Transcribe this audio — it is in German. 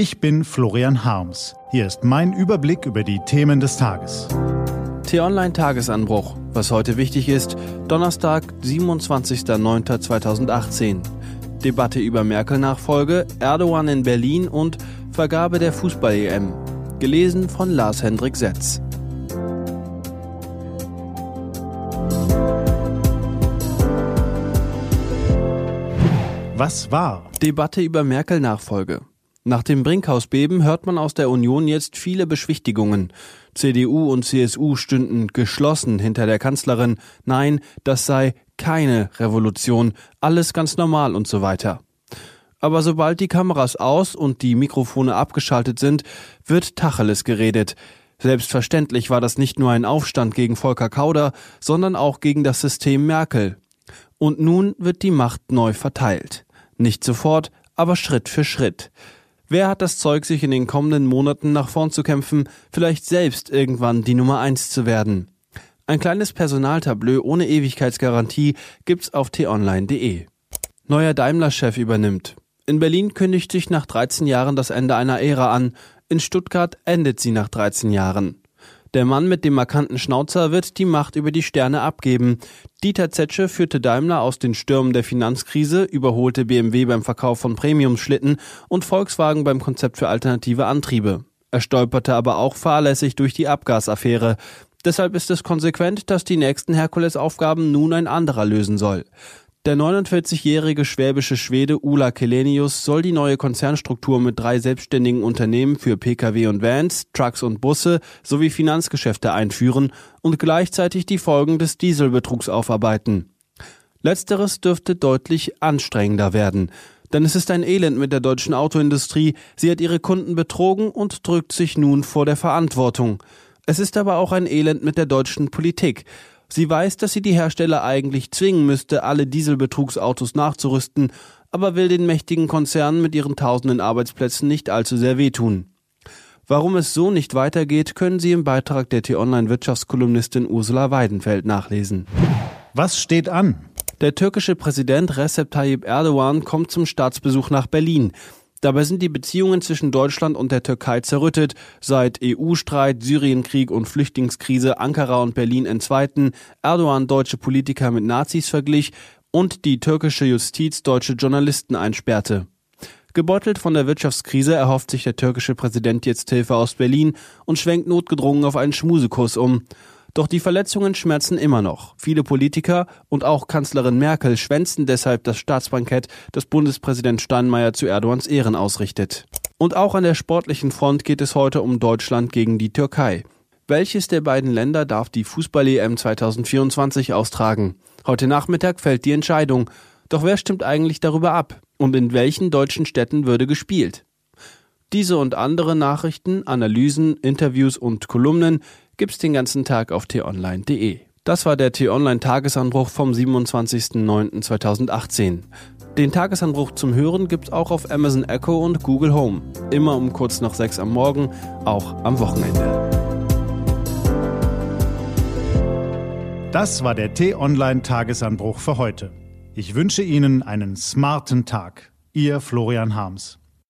Ich bin Florian Harms. Hier ist mein Überblick über die Themen des Tages. T-Online Tagesanbruch. Was heute wichtig ist, Donnerstag, 27.09.2018. Debatte über Merkel-Nachfolge, Erdogan in Berlin und Vergabe der Fußball-EM. Gelesen von Lars Hendrik Setz. Was war? Debatte über Merkel-Nachfolge. Nach dem Brinkhaus-Beben hört man aus der Union jetzt viele Beschwichtigungen. CDU und CSU stünden geschlossen hinter der Kanzlerin. Nein, das sei keine Revolution, alles ganz normal und so weiter. Aber sobald die Kameras aus und die Mikrofone abgeschaltet sind, wird Tacheles geredet. Selbstverständlich war das nicht nur ein Aufstand gegen Volker Kauder, sondern auch gegen das System Merkel. Und nun wird die Macht neu verteilt. Nicht sofort, aber Schritt für Schritt. Wer hat das Zeug, sich in den kommenden Monaten nach vorn zu kämpfen, vielleicht selbst irgendwann die Nummer eins zu werden? Ein kleines Personaltableau ohne Ewigkeitsgarantie gibt's auf t-online.de. Neuer Daimler-Chef übernimmt. In Berlin kündigt sich nach 13 Jahren das Ende einer Ära an. In Stuttgart endet sie nach 13 Jahren. Der Mann mit dem markanten Schnauzer wird die Macht über die Sterne abgeben. Dieter Zetsche führte Daimler aus den Stürmen der Finanzkrise, überholte BMW beim Verkauf von Premiumschlitten und Volkswagen beim Konzept für alternative Antriebe. Er stolperte aber auch fahrlässig durch die Abgasaffäre. Deshalb ist es konsequent, dass die nächsten Herkulesaufgaben nun ein anderer lösen soll. Der 49-jährige schwäbische Schwede Ula Kelenius soll die neue Konzernstruktur mit drei selbstständigen Unternehmen für Pkw und Vans, Trucks und Busse sowie Finanzgeschäfte einführen und gleichzeitig die Folgen des Dieselbetrugs aufarbeiten. Letzteres dürfte deutlich anstrengender werden, denn es ist ein Elend mit der deutschen Autoindustrie, sie hat ihre Kunden betrogen und drückt sich nun vor der Verantwortung. Es ist aber auch ein Elend mit der deutschen Politik, Sie weiß, dass sie die Hersteller eigentlich zwingen müsste, alle Dieselbetrugsautos nachzurüsten, aber will den mächtigen Konzernen mit ihren tausenden Arbeitsplätzen nicht allzu sehr wehtun. Warum es so nicht weitergeht, können Sie im Beitrag der T-Online-Wirtschaftskolumnistin Ursula Weidenfeld nachlesen. Was steht an? Der türkische Präsident Recep Tayyip Erdogan kommt zum Staatsbesuch nach Berlin. Dabei sind die Beziehungen zwischen Deutschland und der Türkei zerrüttet. Seit EU-Streit, Syrienkrieg und Flüchtlingskrise Ankara und Berlin entzweiten, Erdogan deutsche Politiker mit Nazis verglich und die türkische Justiz deutsche Journalisten einsperrte. Gebeutelt von der Wirtschaftskrise erhofft sich der türkische Präsident jetzt Hilfe aus Berlin und schwenkt notgedrungen auf einen Schmusekurs um. Doch die Verletzungen schmerzen immer noch. Viele Politiker und auch Kanzlerin Merkel schwänzen deshalb das Staatsbankett, das Bundespräsident Steinmeier zu Erdogans Ehren ausrichtet. Und auch an der sportlichen Front geht es heute um Deutschland gegen die Türkei. Welches der beiden Länder darf die Fußball-EM 2024 austragen? Heute Nachmittag fällt die Entscheidung. Doch wer stimmt eigentlich darüber ab? Und in welchen deutschen Städten würde gespielt? Diese und andere Nachrichten, Analysen, Interviews und Kolumnen gibt's den ganzen Tag auf t-online.de. Das war der T-Online Tagesanbruch vom 27.09.2018. Den Tagesanbruch zum Hören gibt's auch auf Amazon Echo und Google Home. Immer um kurz nach sechs am Morgen, auch am Wochenende. Das war der T-Online Tagesanbruch für heute. Ich wünsche Ihnen einen smarten Tag. Ihr Florian Harms.